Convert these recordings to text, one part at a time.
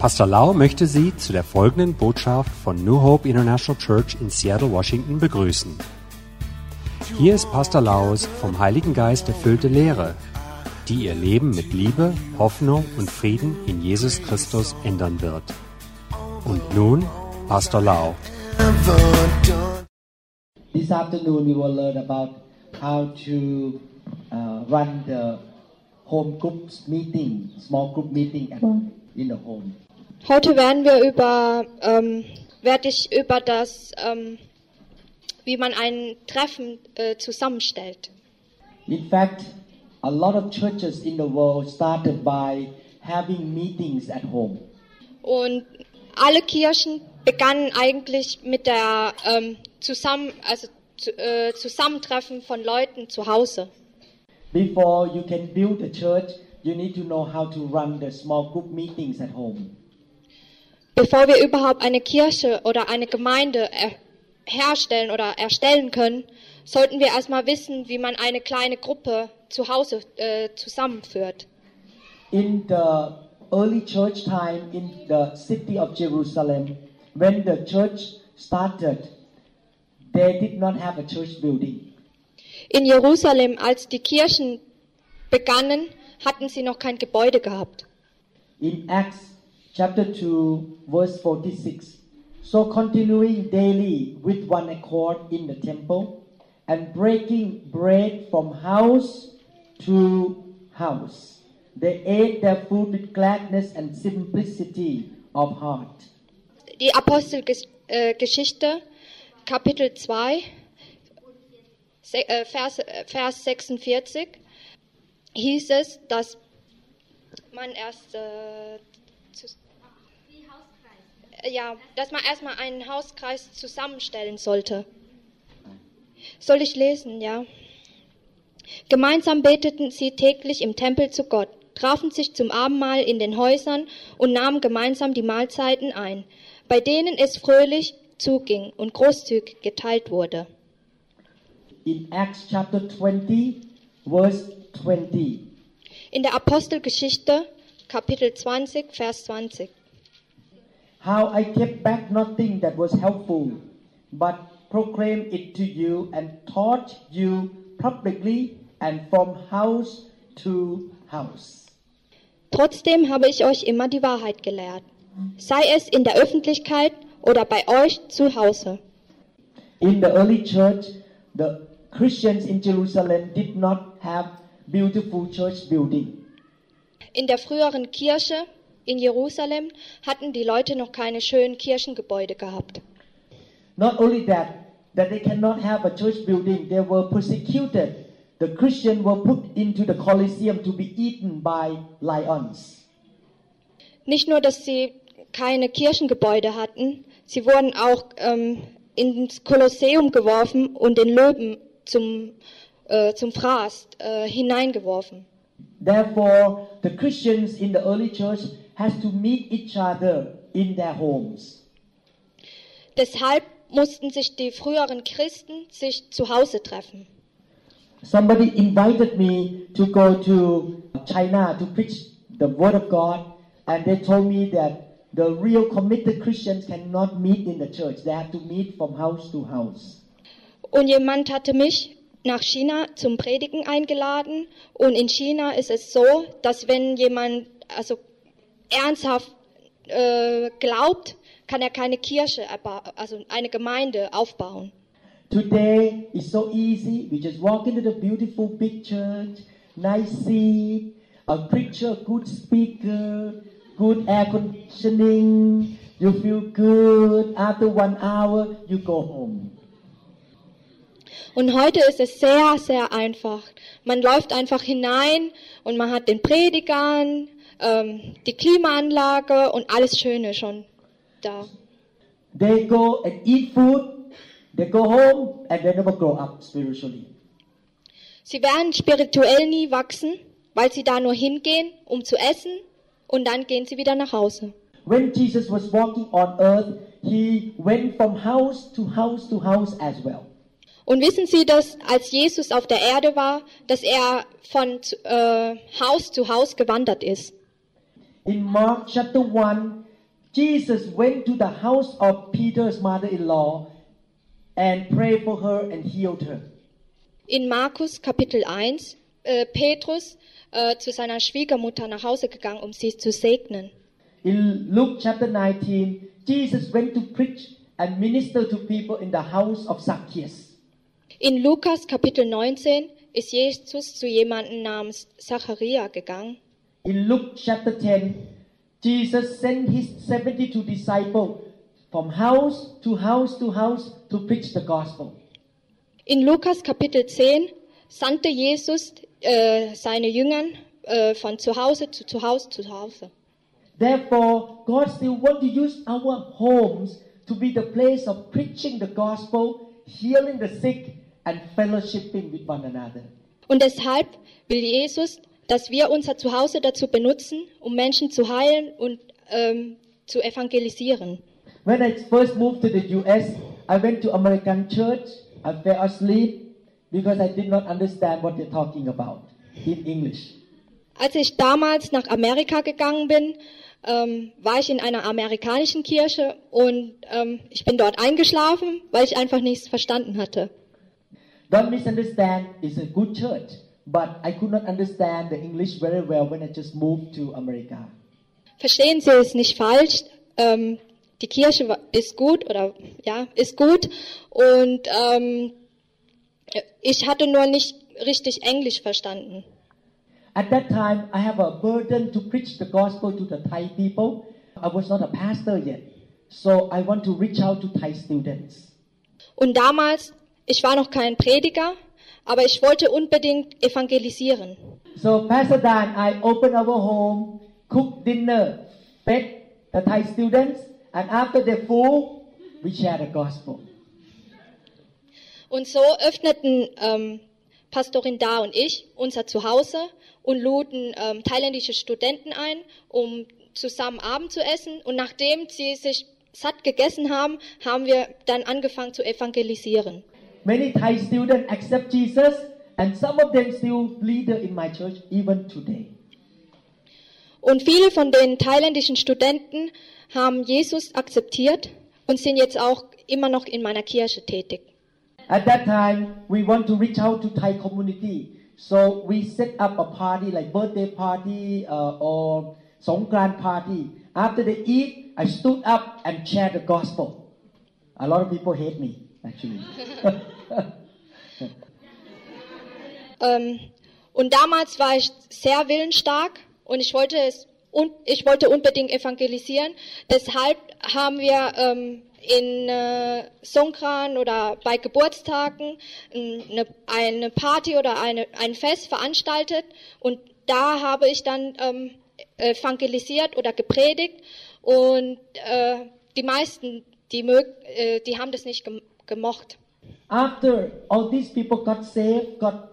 Pastor Lau möchte Sie zu der folgenden Botschaft von New Hope International Church in Seattle, Washington begrüßen. Hier ist Pastor Laus vom Heiligen Geist erfüllte Lehre, die Ihr Leben mit Liebe, Hoffnung und Frieden in Jesus Christus ändern wird. Und nun Pastor Lau. This afternoon, we will learn about how to uh, run the home groups meeting, small group meeting at, in the home. Heute werden wir über, ähm, werde ich über das, ähm, wie man ein Treffen äh, zusammenstellt. In fact, a lot of churches in the world started by having meetings at home. Und alle Kirchen begannen eigentlich mit der ähm, zusammen, also zu, äh, Zusammentreffen von Leuten zu Hause. Before you can build a church, you need to know how to run the small group meetings at home. Bevor wir überhaupt eine Kirche oder eine Gemeinde er herstellen oder erstellen können, sollten wir erstmal wissen, wie man eine kleine Gruppe zu Hause äh, zusammenführt. In the early church time in the city of Jerusalem, when the church started, they did not have a church building. In Jerusalem, als die Kirchen begannen, hatten sie noch kein Gebäude gehabt. In Acts chapter 2, verse 46. So continuing daily with one accord in the temple and breaking bread from house to house, they ate their food with gladness and simplicity of heart. Die Apostelgeschichte, äh, Kapitel 2, se- äh, Vers, äh, Vers 46, hieß es, dass man erst äh, äh, ja, dass man erstmal einen Hauskreis zusammenstellen sollte. Soll ich lesen, ja? Gemeinsam beteten sie täglich im Tempel zu Gott, trafen sich zum Abendmahl in den Häusern und nahmen gemeinsam die Mahlzeiten ein, bei denen es fröhlich zuging und großzügig geteilt wurde. In Acts chapter 20, verse 20. In der Apostelgeschichte, Kapitel 20, Vers 20. How I kept back nothing that was helpful, but proclaimed it to you and taught you publicly and from house to house. Trotzdem habe ich euch immer die Wahrheit gelehrt, sei es in der Öffentlichkeit oder bei euch zu Hause. In the early church, the Christians in Jerusalem did not have beautiful church building. In der früheren Kirche in Jerusalem hatten die Leute noch keine schönen Kirchengebäude gehabt. Not only that, that they cannot have a church building, they were persecuted. The Christians were put into the Colosseum to be eaten by lions. Nicht nur, dass sie keine Kirchengebäude hatten, sie wurden auch ähm, ins Kolosseum geworfen und den Löwen zum, äh, zum Fraß äh, hineingeworfen. Therefore, the Christians in the early church has to meet each other in their homes. Deshalb mussten sich die früheren Christen sich zu Hause treffen. Somebody invited me to go to China to preach the word of God, and they told me that the real committed Christians cannot meet in the church. They have to meet from house to house. Und jemand hatte mich nach China zum Predigen eingeladen. Und in China ist es so, dass wenn jemand also ernsthaft äh, glaubt, kann er keine Kirche, also eine Gemeinde aufbauen. Today is so easy. We just walk into the beautiful big church, nice seat, a preacher, good speaker, good air conditioning. You feel good. After one hour, you go home. Und heute ist es sehr, sehr einfach. Man läuft einfach hinein und man hat den Predigern, ähm, die Klimaanlage und alles Schöne schon da. They go and eat food, they go home, and they never grow up spiritually. Sie werden spirituell nie wachsen, weil sie da nur hingehen, um zu essen und dann gehen sie wieder nach Hause. When Jesus was walking on earth, he went from house to house to house as well. Und wissen Sie, dass als Jesus auf der Erde war, dass er von äh, Haus zu Haus gewandert ist? In Mark chapter 1, Jesus went to the house of Peter's mother-in-law and prayed for her and healed her. In Markus Kapitel 1, äh, Petrus äh, zu seiner Schwiegermutter nach Hause gegangen, um sie zu segnen. In Luke chapter 19, Jesus went to preach and minister to people in the house of Zacchaeus. In Lukas Kapitel 19 ist Jesus zu jemandem namens Zacharia gegangen. In Luke chapter 10, Jesus sent his 72 disciples from house to house to house to preach the gospel. In Lukas Kapitel 10 sandte Jesus äh, seine Jüngern äh, von zu Hause zu zu Hause zu Hause. Therefore, God still want to use our homes to be the place of preaching the gospel, healing the sick, and fellowshipping with one another. Und deshalb will Jesus, dass wir unser Zuhause dazu benutzen, um Menschen zu heilen und ähm, zu evangelisieren. When I first moved to the US, I went to American church. I fell asleep because I did not understand what they're talking about in English. Als ich damals nach Amerika gegangen bin, ähm, war ich in einer amerikanischen Kirche und ähm, ich bin dort eingeschlafen, weil ich einfach nichts verstanden hatte. Don't misunderstand, it's a good church, but I could not understand the English very well when I just moved to America. Verstehen Sie es nicht falsch. Ähm, die Kirche ist gut oder ja ist gut und ähm, ich hatte nur nicht richtig Englisch verstanden. At that time, I have a burden to preach the gospel to the Thai people. I was not a pastor yet, so I want to reach out to Thai students. Und damals, ich war noch kein Prediger, aber ich wollte unbedingt evangelisieren. So Pastor Dan, I opened our home, cooked dinner, fed the Thai students, and after they're full, we share the gospel. Und so öffneten ähm, Pastorin Da und ich unser Zuhause und luden ähm, thailändische Studenten ein, um zusammen Abend zu essen. Und nachdem sie sich satt gegessen haben, haben wir dann angefangen zu evangelisieren. Many Thai students accept Jesus, and some of them still leader in my church even today. Und viele von den thailändischen Studenten haben Jesus akzeptiert und sind jetzt auch immer noch in meiner Kirche tätig. At that time, we want to reach out to Thai community. So we set up a party like birthday party uh, or Songkran party. After they eat, I stood up and shared the gospel. A lot of people hate me, actually. Ähm, und damals war ich sehr willensstark und ich wollte es und ich wollte unbedingt evangelisieren. Deshalb haben wir ähm, in äh, Songkran oder bei Geburtstagen ähm, eine, eine Party oder eine, ein Fest veranstaltet und da habe ich dann ähm, evangelisiert oder gepredigt und äh, die meisten, die, mög, äh, die haben das nicht gem gemocht. After all these people got saved, got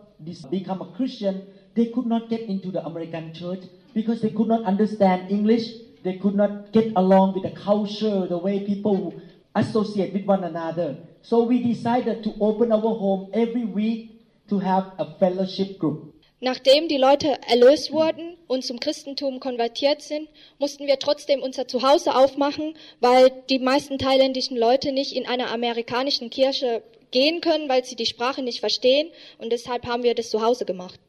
become a Christian, they could not get into the American church because they could not understand English. They could not get along with the culture, the way people associate with one another. So we decided to open our home every week to have a fellowship group. Nachdem die Leute erlöst wurden und zum Christentum konvertiert sind, mussten wir trotzdem unser Zuhause aufmachen, weil die meisten thailändischen Leute nicht in einer amerikanischen Kirche gehen können, weil sie die Sprache nicht verstehen und deshalb haben wir das zu Hause gemacht.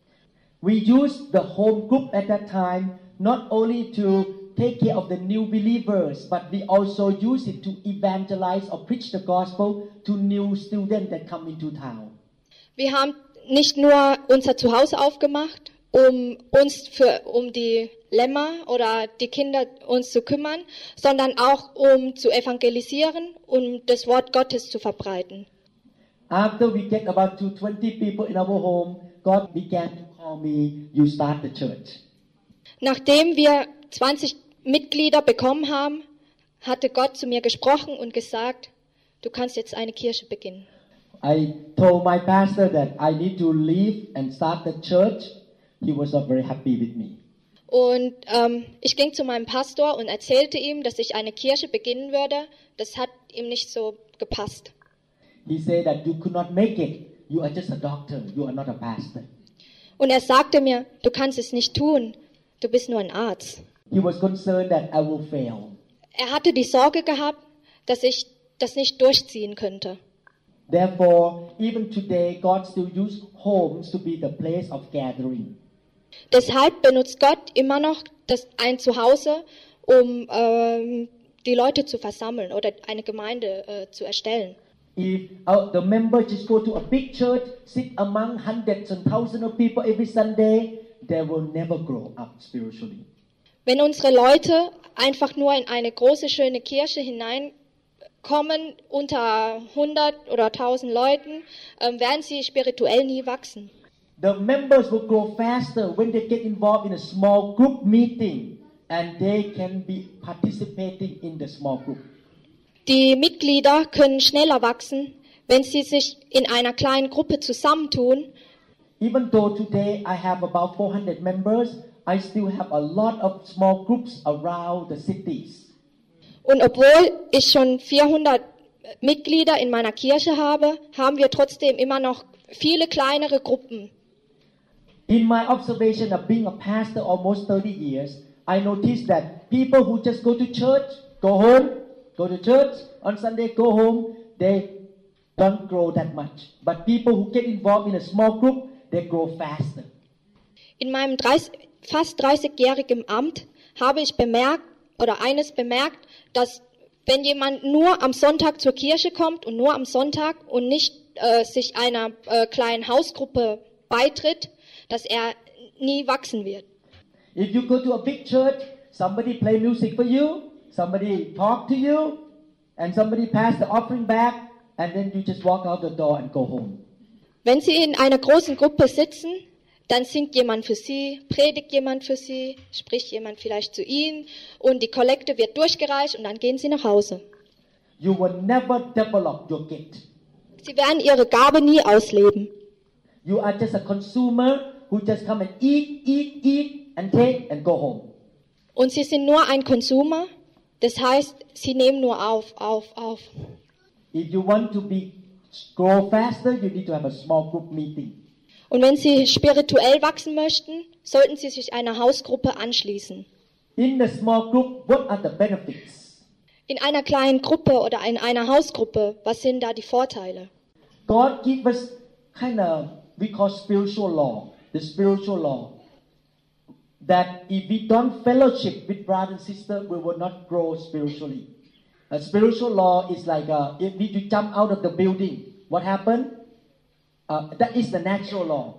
We used the home group at that time not only to take care of the new believers, but we also use it to evangelize or preach the gospel to new students that come into town. Wir haben nicht nur unser Zuhause aufgemacht, um uns für, um die Lämmer oder die Kinder uns zu kümmern, sondern auch um zu evangelisieren, um das Wort Gottes zu verbreiten. After we get about to 20 people in our home, God began to call me, you start the church. Nachdem wir 20 Mitglieder bekommen haben, hatte Gott zu mir gesprochen und gesagt, du kannst jetzt eine Kirche beginnen. I told my pastor that I need to leave and start the church. He was not very happy with me. Und ähm, ich ging zu meinem Pastor und erzählte ihm, dass ich eine Kirche beginnen würde. Das hat ihm nicht so gepasst. He said that you could not make it. You are just a doctor. You are not a pastor. Und er sagte mir, du kannst es nicht tun. Du bist nur ein Arzt. He was concerned that I will fail. er hatte die Sorge gehabt, dass ich das nicht durchziehen könnte. Therefore, even today, God still uses homes to be the place of gathering. Deshalb benutzt Gott immer noch das, ein Zuhause, um ähm, die Leute zu versammeln oder eine Gemeinde äh, zu erstellen. If uh, the members just go to a big church, sit among hundreds and thousands of people every Sunday, they will never grow up spiritually. Wenn unsere Leute einfach nur in eine große, schöne Kirche hineinkommen, unter 100 oder 1000 Leuten, ähm, werden sie spirituell nie wachsen. The members will grow faster when they get involved in a small group meeting and they can be participating in the small group. Die Mitglieder können schneller wachsen, wenn sie sich in einer kleinen Gruppe zusammentun. Even though today I have about 400 members, I still have a lot of small groups around the cities. Und obwohl ich schon 400 Mitglieder in meiner Kirche habe, haben wir trotzdem immer noch viele kleinere Gruppen. In my observation of being a pastor almost 30 years, I noticed that people who just go to church, go home, go to church on Sunday, go home, they don't grow that much. But people who get involved in a small group, they grow faster. In meinem 30, fast 30-jährigen Amt habe ich bemerkt oder eines bemerkt, dass wenn jemand nur am Sonntag zur Kirche kommt und nur am Sonntag und nicht äh, sich einer äh, kleinen Hausgruppe beitritt, dass er nie wachsen wird. If you go to a big church, somebody play music for you, somebody talk to you, and somebody pass the offering back, and then you just walk out the door and go home. Wenn Sie in einer großen Gruppe sitzen, dann singt jemand für Sie, predigt jemand für Sie, spricht jemand vielleicht zu Ihnen und die Kollekte wird durchgereicht und dann gehen Sie nach Hause. You will never develop your gift. Sie werden Ihre Gabe nie ausleben. You are just a consumer who just come and eat, eat, eat, and take and go home. Und Sie sind nur ein Konsumer, das heißt, Sie nehmen nur auf, auf, auf. If you want to be grow faster, you need to have a small group meeting. Und wenn Sie spirituell wachsen möchten, sollten Sie sich einer Hausgruppe anschließen. In the small group, what are the benefits? In einer kleinen Gruppe oder in einer Hausgruppe, was sind da die Vorteile? God give us kind of we call spiritual law, the spiritual law. That if we don't fellowship with brother and sister, we will not grow spiritually. A spiritual law is like uh, if we jump out of the building, what happened? Uh, that is the natural law.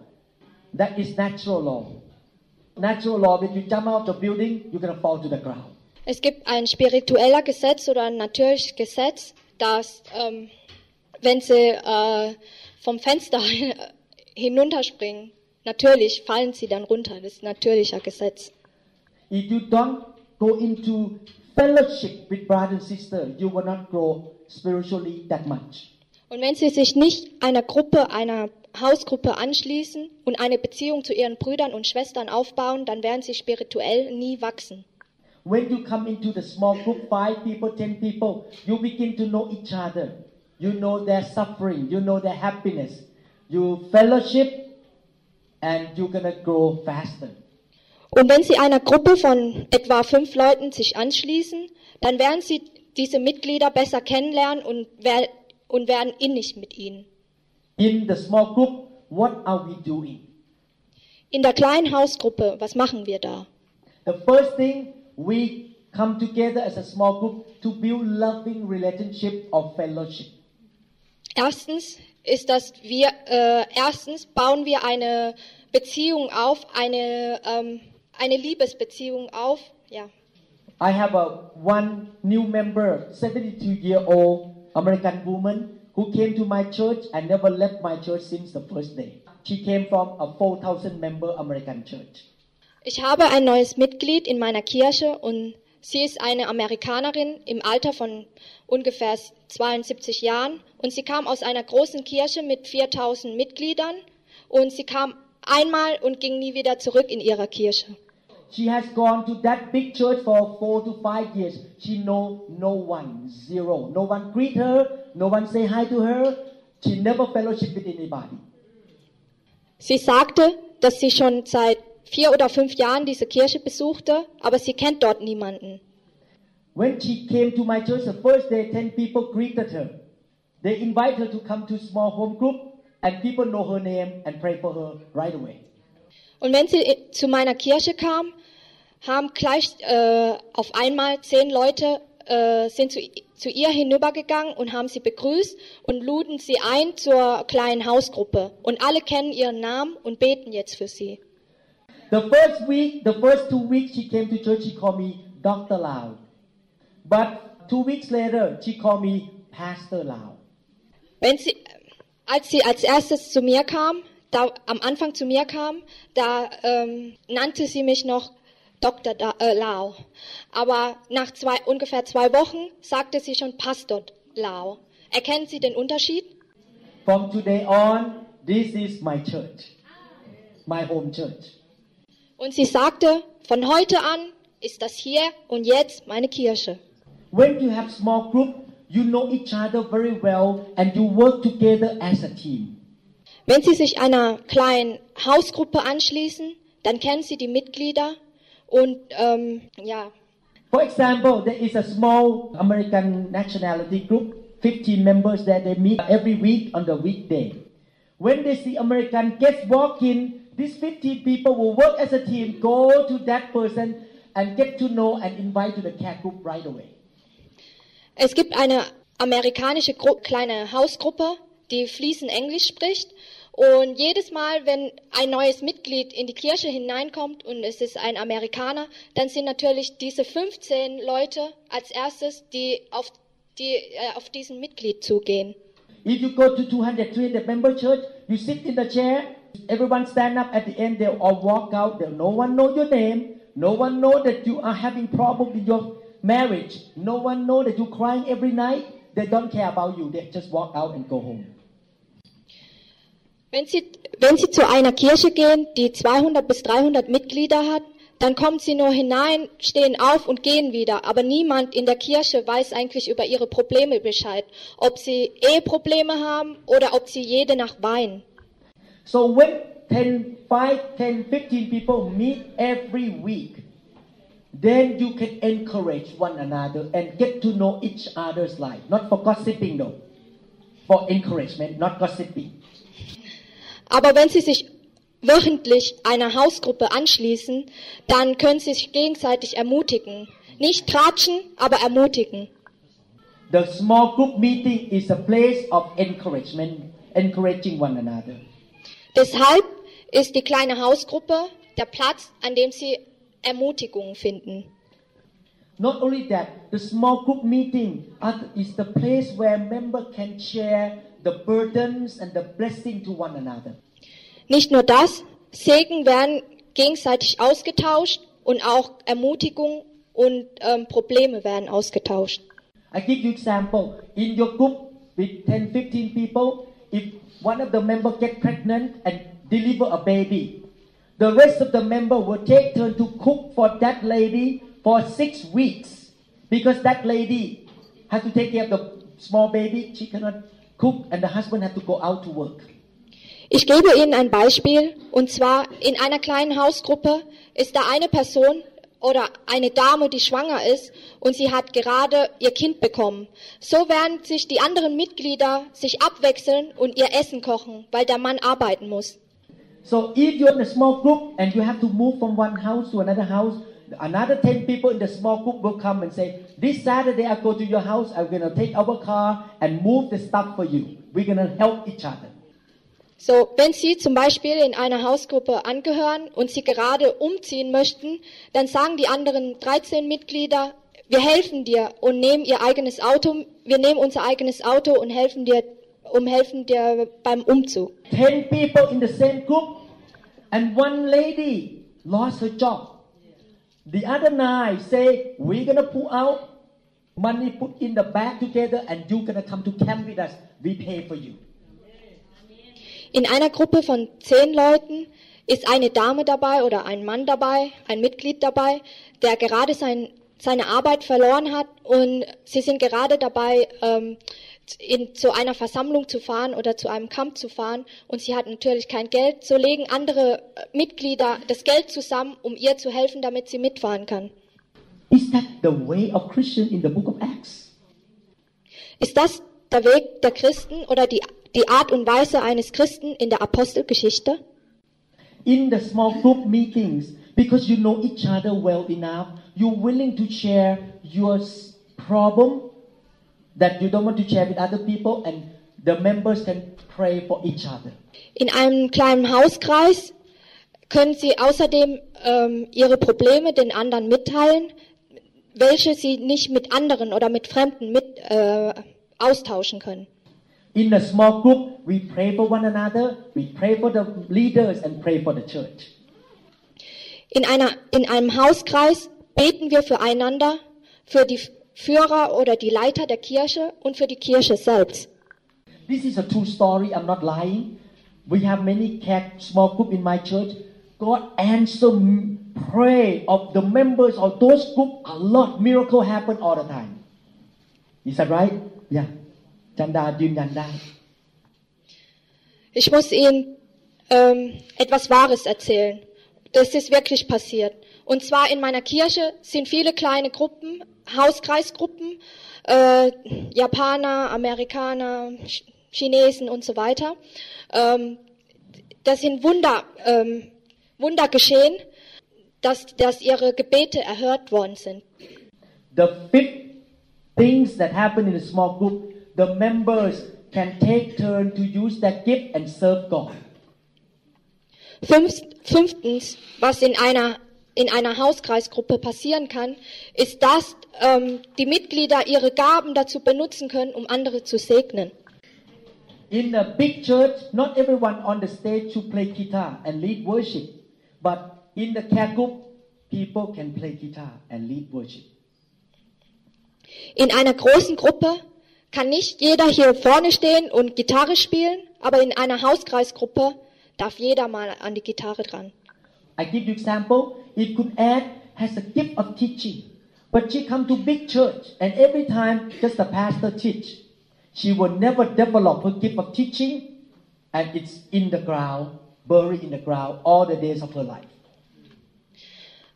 That is natural law. Natural law, when you jump out of the building, you're gonna fall to the ground. Es gibt ein spiritueller Gesetz oder ein natürliches Gesetz, dass ähm, wenn Sie äh, vom Fenster hinunterspringen, natürlich fallen Sie dann runter. Das ist ein natürlicher Gesetz. If you don't go into fellowship with brother and sister, you will not grow spiritually that much. Und wenn Sie sich nicht einer Gruppe, einer Hausgruppe anschließen und eine Beziehung zu Ihren Brüdern und Schwestern aufbauen, dann werden Sie spirituell nie wachsen. When you come into the small group, five people, ten people, you begin to know each other. You know their suffering, you know their happiness. You fellowship and you're gonna grow faster. Und wenn Sie einer Gruppe von etwa fünf Leuten sich anschließen, dann werden Sie diese Mitglieder besser kennenlernen und, wer und werden innig mit ihnen. In the small group, what are we doing? In der kleinen Hausgruppe, was machen wir da? The first thing, we come together as a small group to build loving relationship of fellowship. Erstens ist das wir äh, erstens bauen wir eine Beziehung auf, eine ähm, eine Liebesbeziehung auf, ja. I have a one new member, 72 year old American woman who came to my church and never left my church since the first day. She came from a 4,000 member American church. Ich habe ein neues Mitglied in meiner Kirche und sie ist eine Amerikanerin im Alter von ungefähr 72 Jahren und sie kam aus einer großen Kirche mit 4000 Mitgliedern und sie kam einmal und ging nie wieder zurück in ihrer Kirche. She has gone to that big church for four to five years. She know no one, zero. No one greet her, no one say hi to her. She never fellowship with anybody. Sie sagte, dass sie schon seit vier oder fünf Jahren diese Kirche besuchte, aber sie kennt dort niemanden. When she came to my church the first day, 10 people greeted her. They invite her to come to small home group and people know her name and pray for her right away. Und wenn sie zu meiner Kirche kam, haben gleich äh, auf einmal zehn Leute äh, sind zu, zu ihr hinübergegangen und haben sie begrüßt und luden sie ein zur kleinen Hausgruppe. Und alle kennen ihren Namen und beten jetzt für sie. The first week, the first two weeks she came to church, she called me Dr. Lau. But two weeks later, she called me Pastor Lau. Wenn sie, als sie als erstes zu mir kam, da, am Anfang zu mir kam, da ähm, nannte sie mich noch Dr. Da, äh, Lau. Aber nach zwei, ungefähr zwei Wochen sagte sie schon Pastor Lau. Erkennen Sie den Unterschied? From today on, this is my church, my home church. Und sie sagte, von heute an ist das hier und jetzt meine Kirche. When you have small group, you know each other very well and you work together as a team. Wenn Sie sich einer kleinen Hausgruppe anschließen, dann kennen Sie die Mitglieder und ähm, ja. For example, there is a small American nationality group, 15 members that they meet every week on the weekday. When they see American guests walk in, these 15 people will work as a team, go to that person and get to know and invite to the cat group right away. Es gibt eine amerikanische Gru kleine Hausgruppe, die fließend Englisch spricht. Und jedes Mal, wenn ein neues Mitglied in die Kirche hineinkommt und es ist ein Amerikaner, dann sind natürlich diese 15 Leute als erstes, die auf, die, äh, auf diesen Mitglied zugehen. If you go to 200, 300 member church, you sit in the chair, everyone stand up at the end, they'll all walk out, they'll, no one know your name, no one know that you are having problem with your marriage, no one know that you're crying every night, they don't care about you, they just walk out and go home. Wenn Sie, wenn Sie zu einer Kirche gehen, die 200 bis 300 Mitglieder hat, dann kommen Sie nur hinein, stehen auf und gehen wieder. Aber niemand in der Kirche weiß eigentlich über ihre Probleme Bescheid. Ob sie Eheprobleme haben oder ob sie jede Nacht weinen. So when 10, 5, 10, 15 people meet every week, then you can encourage one another and get to know each other's life. Not for gossiping though. For encouragement, not gossiping. Aber wenn Sie sich wöchentlich einer Hausgruppe anschließen, dann können Sie sich gegenseitig ermutigen. Nicht tratschen, aber ermutigen. The small group meeting is a place of encouragement, encouraging one another. Deshalb ist die kleine Hausgruppe der Platz, an dem Sie Ermutigung finden. Not only that, the small group meeting is the place where members can share the burdens and the blessing to one another. Nicht nur das, Segen werden gegenseitig ausgetauscht und auch Ermutigung und ähm, Probleme werden ausgetauscht. I give you example. In your group with 10, 15 people, if one of the members get pregnant and deliver a baby, the rest of the member will take turn to cook for that lady for six weeks because that lady has to take care of the small baby. She cannot cook and the husband has to go out to work. Ich gebe Ihnen ein Beispiel, und zwar in einer kleinen Hausgruppe ist da eine Person oder eine Dame, die schwanger ist und sie hat gerade ihr Kind bekommen. So werden sich die anderen Mitglieder sich abwechseln und ihr Essen kochen, weil der Mann arbeiten muss. So if you're in a small group and you have to move from one house to another house, another 10 people in the small group will come and say, this Saturday I go to your house, I'm going to take our car and move the stuff for you. We're going to help each other. So, wenn Sie zum Beispiel in einer Hausgruppe angehören und Sie gerade umziehen möchten, dann sagen die anderen 13 Mitglieder, wir helfen dir und nehmen ihr eigenes Auto, wir nehmen unser eigenes Auto und helfen dir, um helfen dir beim Umzug. Ten people in the same group and one lady lost her job. The other nine say, we're gonna pull out money put in the bag together and you're gonna come to camp with us. We pay for you. In einer Gruppe von zehn Leuten ist eine Dame dabei oder ein Mann dabei, ein Mitglied dabei, der gerade sein, seine Arbeit verloren hat und sie sind gerade dabei, ähm, in, zu einer Versammlung zu fahren oder zu einem Camp zu fahren und sie hat natürlich kein Geld. So legen andere Mitglieder das Geld zusammen, um ihr zu helfen, damit sie mitfahren kann. Is that the way of Christian in the book of Acts? Ist das der Weg der Christen oder die, die Art und Weise eines Christen in der Apostelgeschichte? In the small group meetings, because you know each other well enough, you're willing to share your problem that you don't want to share with other people, and the members can pray for each other. In einem kleinen Hauskreis können Sie außerdem ähm, Ihre Probleme den anderen mitteilen, welche Sie nicht mit anderen oder mit Fremden mit, äh, austauschen können. In a small group, we pray for one another, we pray for the leaders, and pray for the church. In, einer, in einem Hauskreis beten wir füreinander, für die Führer oder die Leiter der Kirche und für die Kirche selbst. This is a true story. I'm not lying. We have many small group in my church. God answer pray of the members of those group. A lot miracle happen all the time. Is that right? Yeah. จันดายืนยันได้ Ich muss Ihnen ähm, etwas Wahres erzählen. Das ist wirklich passiert. Und zwar in meiner Kirche sind viele kleine Gruppen, Hauskreisgruppen, äh, Japaner, Amerikaner, Ch- Chinesen und so weiter. Ähm, das sind Wunder, ähm, Wunder geschehen, dass, dass ihre Gebete erhört worden sind. The fifth things that happen in a small group, the members can take turn to use their gift and serve God. Fünf, fünftens, was in einer, in einer Hauskreisgruppe passieren kann, ist, dass ähm, die Mitglieder ihre Gaben dazu benutzen können, um andere zu segnen. In a big church, not everyone on the stage should play guitar and lead worship. But in the care group, people can play guitar and lead worship. In einer großen Gruppe kann nicht jeder hier vorne stehen und Gitarre spielen, aber in einer Hauskreisgruppe darf jeder mal an die Gitarre dran. I give you example. If Kun Ad has a gift of teaching, but she come to big church and every time just the pastor teach, she will never develop her gift of teaching, and it's in the ground, buried in the ground all the days of her life.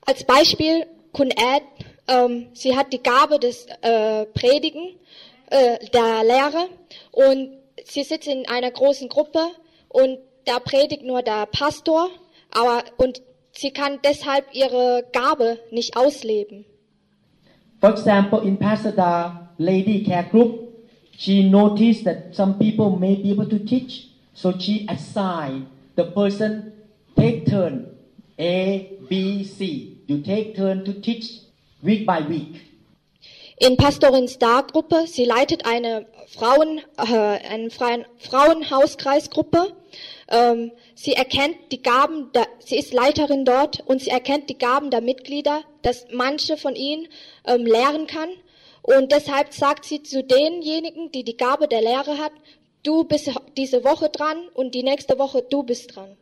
Als Beispiel Kun Ed, ähm, sie hat die Gabe des äh, Predigen, äh, der Lehre und sie sitzt in einer großen Gruppe und da predigt nur der Pastor, aber und sie kann deshalb ihre Gabe nicht ausleben. For example, in Pasada Lady Care Group, she noticed that some people may be able to teach, so she assigned the person take turn A, B, C. You take turn to teach week by week. In Pastorin Star Gruppe, sie leitet eine Frauen, äh, eine freien Frauenhauskreisgruppe. Ähm, sie erkennt die Gaben, der, sie ist Leiterin dort und sie erkennt die Gaben der Mitglieder, dass manche von ihnen ähm, lehren kann. Und deshalb sagt sie zu denjenigen, die die Gabe der Lehre hat, du bist diese Woche dran und die nächste Woche du bist dran.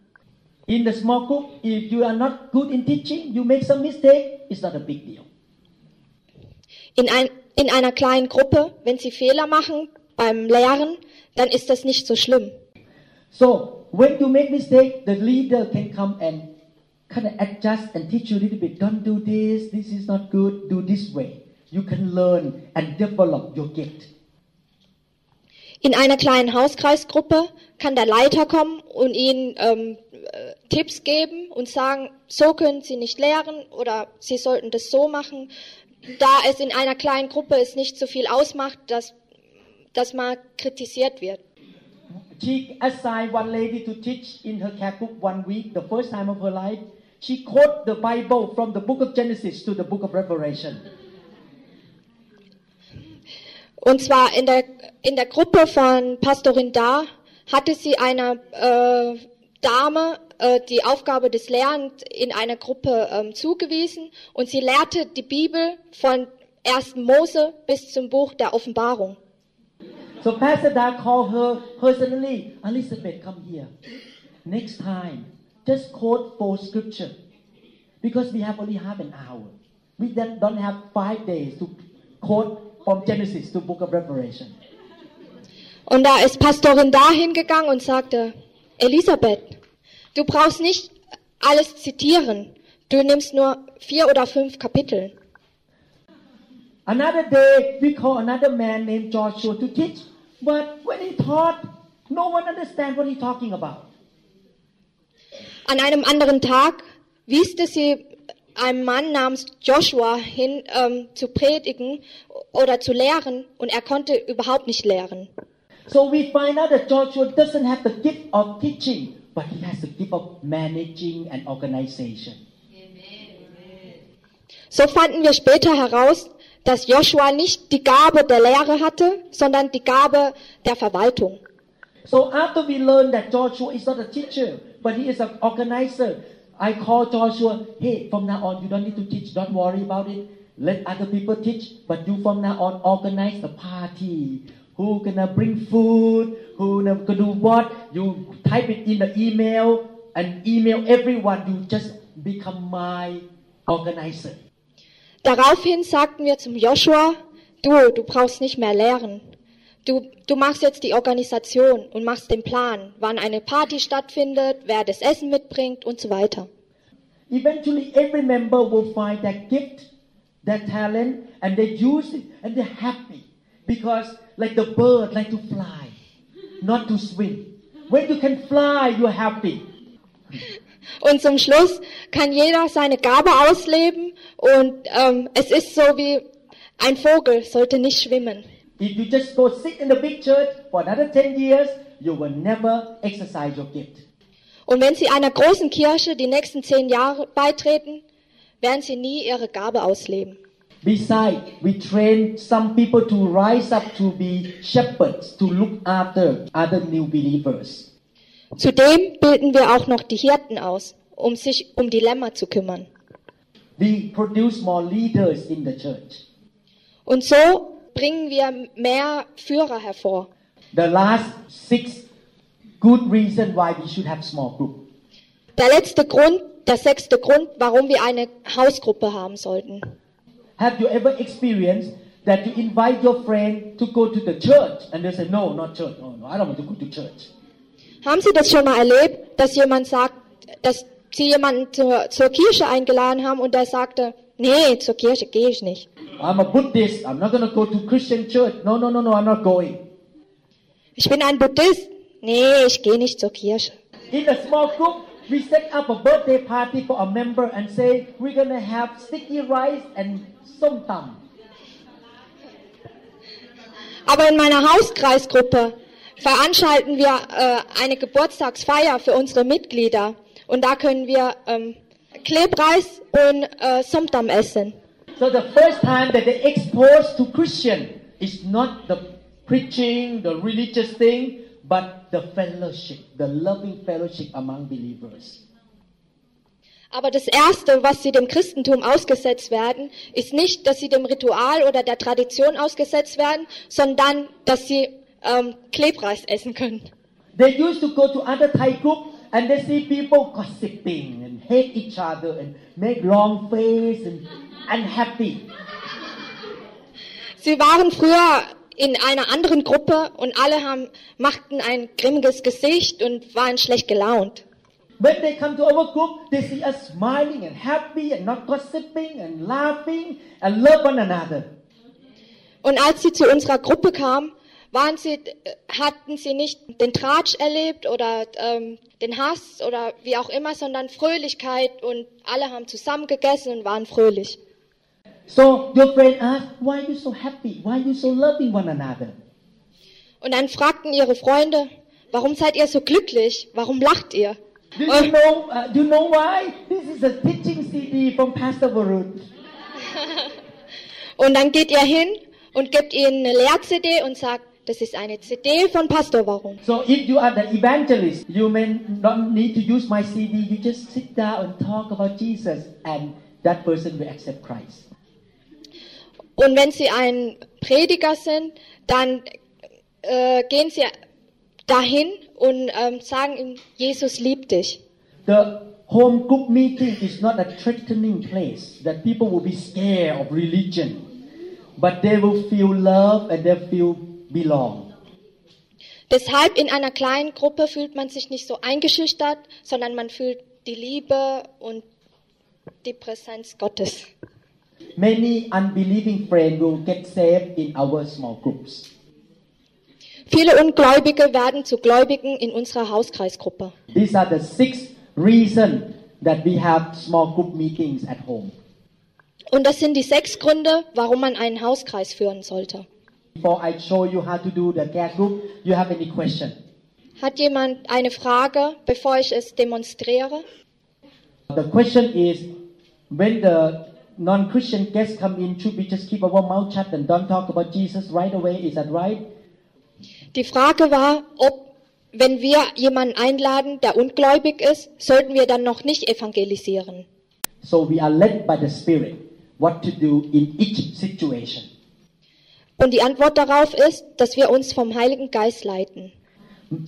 In the small group, if you are not good in teaching, you make some mistake, it's not a big deal. In, ein, in einer kleinen Gruppe, wenn sie Fehler machen beim Lehren, dann ist das nicht so schlimm. So when you make mistake, the leader can come and kind of adjust and teach you a little bit. Don't do this. This is not good. Do this way. You can learn and develop your gift. In einer kleinen Hauskreisgruppe kann der Leiter kommen und ihnen ähm, äh, Tipps geben und sagen, so können sie nicht lehren oder sie sollten das so machen. Da es in einer kleinen Gruppe es nicht so viel ausmacht, dass, dass mal kritisiert wird. She assigned one lady to teach in her care group one week, the first time of her life. She quote the Bible from the book of Genesis to the book of Revelation. Und zwar in der, in der Gruppe von Pastorin Da hatte sie einer äh, Dame äh, die Aufgabe des Lehrens in einer Gruppe ähm, zugewiesen und sie lehrte die Bibel von 1. Mose bis zum Buch der Offenbarung. So Pastor Da called her personally, Elizabeth, come here. Next time, just quote four scripture. Because we have only half an hour. We don't don't have five days to quote from Genesis to book of Revelation. Und da ist Pastorin Da hingegangen und sagte, Elisabeth, du brauchst nicht alles zitieren. Du nimmst nur vier oder fünf Kapitel. Another day, we call another man named Joshua to teach. But when he taught, no one understand what he's talking about. An einem anderen Tag wieste sie einem Mann namens Joshua hin, ähm, zu predigen oder zu lehren und er konnte überhaupt nicht lehren. So we find out that Joshua doesn't have the gift of teaching, but he has the gift of managing and organization. So fanden wir später heraus, dass Joshua nicht die Gabe der Lehre hatte, sondern die Gabe der Verwaltung. So after we learn that Joshua is not a teacher, but he is an organizer, I call Joshua, hey, from now on, you don't need to teach. Don't worry about it. Let other people teach, but you from now on organize the party. Who gonna bring food? Who gonna do what? You type it in the email and email everyone. You just become my organizer. Daraufhin sagten wir zum Joshua, du, du brauchst nicht mehr lehren. Du, du machst jetzt die Organisation und machst den Plan, wann eine Party stattfindet, wer das Essen mitbringt und so weiter. Eventually, every member will find their gift, their talent, and they use it, and they're happy because, like the bird, like to fly, not to swim. When you can fly, you're happy. Und zum Schluss kann jeder seine Gabe ausleben und ähm, es ist so wie ein Vogel sollte nicht schwimmen. If you just go sit in the big church for another 10 years, you will never exercise your gift. Und wenn Sie einer großen Kirche die nächsten zehn Jahre beitreten, werden Sie nie Ihre Gabe ausleben. Besides, we train some people to rise up to be shepherds, to look after other new believers. Zudem bilden wir auch noch die Hirten aus, um sich um die Lämmer zu kümmern. We produce more leaders in the church. Und so bringen wir mehr Führer hervor. The last six good reason why we should have small group. Der letzte Grund, der sechste Grund, warum wir eine Hausgruppe haben sollten. Have you ever experienced that you invite your friend to go to the church and they say, no, not church. Oh, no, I don't want to go to church. Haben Sie das schon mal erlebt, dass jemand sagt, dass Sie jemanden zur, zur Kirche eingeladen haben und der sagte, nee, zur Kirche gehe ich nicht. I'm a Buddhist. I'm not going to go to Christian church. No, no, no, no, I'm not going. Ich bin ein Buddhist. Nee, ich gehe nicht zur Kirche. In a small group, we set up a birthday party for a member and say, we're going to have sticky rice and som tam. Aber in meiner Hauskreisgruppe veranstalten wir äh, eine Geburtstagsfeier für unsere Mitglieder. Und da können wir ähm, Klebreis und äh, Somtam essen. So the first time that they exposed to Christian is not the preaching, the religious thing, but the fellowship, the loving fellowship among believers. Aber das Erste, was sie dem Christentum ausgesetzt werden, ist nicht, dass sie dem Ritual oder der Tradition ausgesetzt werden, sondern dass sie ähm, Klebreis essen können. They used to go to other Thai group and they see people gossiping and hate each other and make long face and unhappy. Sie waren früher in einer anderen Gruppe und alle haben, machten ein grimmiges Gesicht und waren schlecht gelaunt. When they come to our group, they see us smiling and happy and not gossiping and laughing and love one another. Und als sie zu unserer Gruppe kamen, waren sie, hatten sie nicht den Tratsch erlebt oder ähm, den Hass oder wie auch immer, sondern Fröhlichkeit und alle haben zusammen gegessen und waren fröhlich. So your friend asked, why are you so happy? Why are you so loving one another? Und dann fragten ihre Freunde, warum seid ihr so glücklich? Warum lacht ihr? Do you know, uh, do you know why? This is a teaching CD from Pastor Varun. Und dann geht ihr hin und gebt ihnen eine Lehr-CD und sagt, das ist eine CD von Pastor Warum. So if you are the evangelist, you may not need to use my CD. You just sit down and talk about Jesus, and that person will accept Christ. Und wenn sie ein Prediger sind, dann äh, gehen sie dahin und ähm, sagen ihm, Jesus liebt dich. The home group meeting is not a threatening place that people will be scared of religion, but they will feel love and they feel belong. Deshalb in einer kleinen Gruppe fühlt man sich nicht so eingeschüchtert, sondern man fühlt die Liebe und die Präsenz Gottes. Many unbelieving friends will get saved in our small groups. Viele Ungläubige werden zu Gläubigen in unserer Hauskreisgruppe. These are the six reasons that we have small group meetings at home. Und das sind die sechs Gründe, warum man einen Hauskreis führen sollte. Before I show you how to do the care group, you have any question? Hat jemand eine Frage, bevor ich es demonstriere? The question is, when the non-Christian guests come in, should we just keep our mouth shut and don't talk about Jesus right away? Is that right? Die Frage war, ob, wenn wir jemanden einladen, der ungläubig ist, sollten wir dann noch nicht evangelisieren. So we are led by the Spirit what to do in each situation. Und die Antwort darauf ist, dass wir uns vom Heiligen Geist leiten.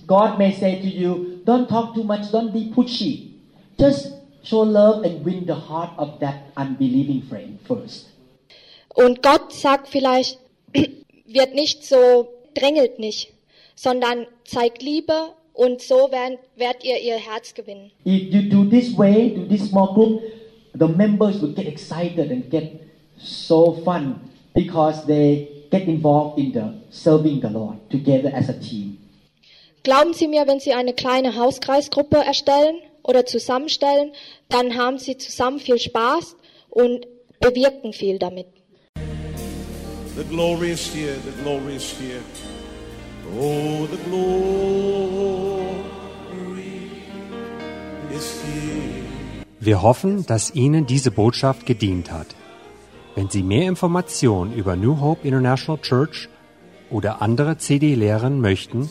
God may say to you, don't talk too much, don't be pushy. Just show love and win the heart of that unbelieving friend first. Und Gott sagt vielleicht, wird nicht so, drängelt nicht, sondern zeigt Liebe und so werden, werdet ihr ihr Herz gewinnen. If you do this way, do this small group, the members will get excited and get so fun because they get involved in the serving the Lord together as a team. Glauben Sie mir, wenn Sie eine kleine Hauskreisgruppe erstellen oder zusammenstellen, dann haben Sie zusammen viel Spaß und bewirken viel damit. The glory is here, the glory is here. Oh, the glory is here. Wir hoffen, dass Ihnen diese Botschaft gedient hat. Wenn Sie mehr Informationen über New Hope International Church oder andere CD-Lehren möchten,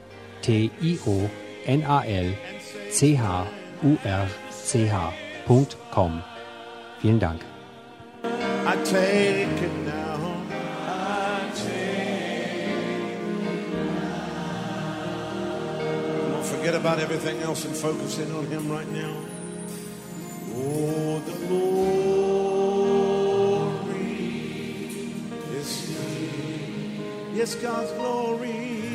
N-A-T-I-O-N-A-L-C-H-U-R-C-H.com. Vielen Dank. I take it now. Forget about everything else and focus in on Him right now. Oh, the glory is here. Yes, God's glory.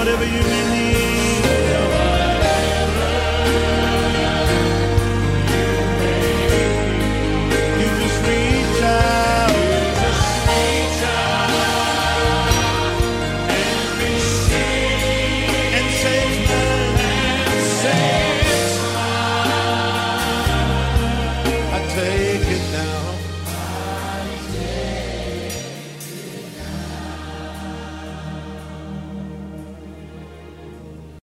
Whatever you need.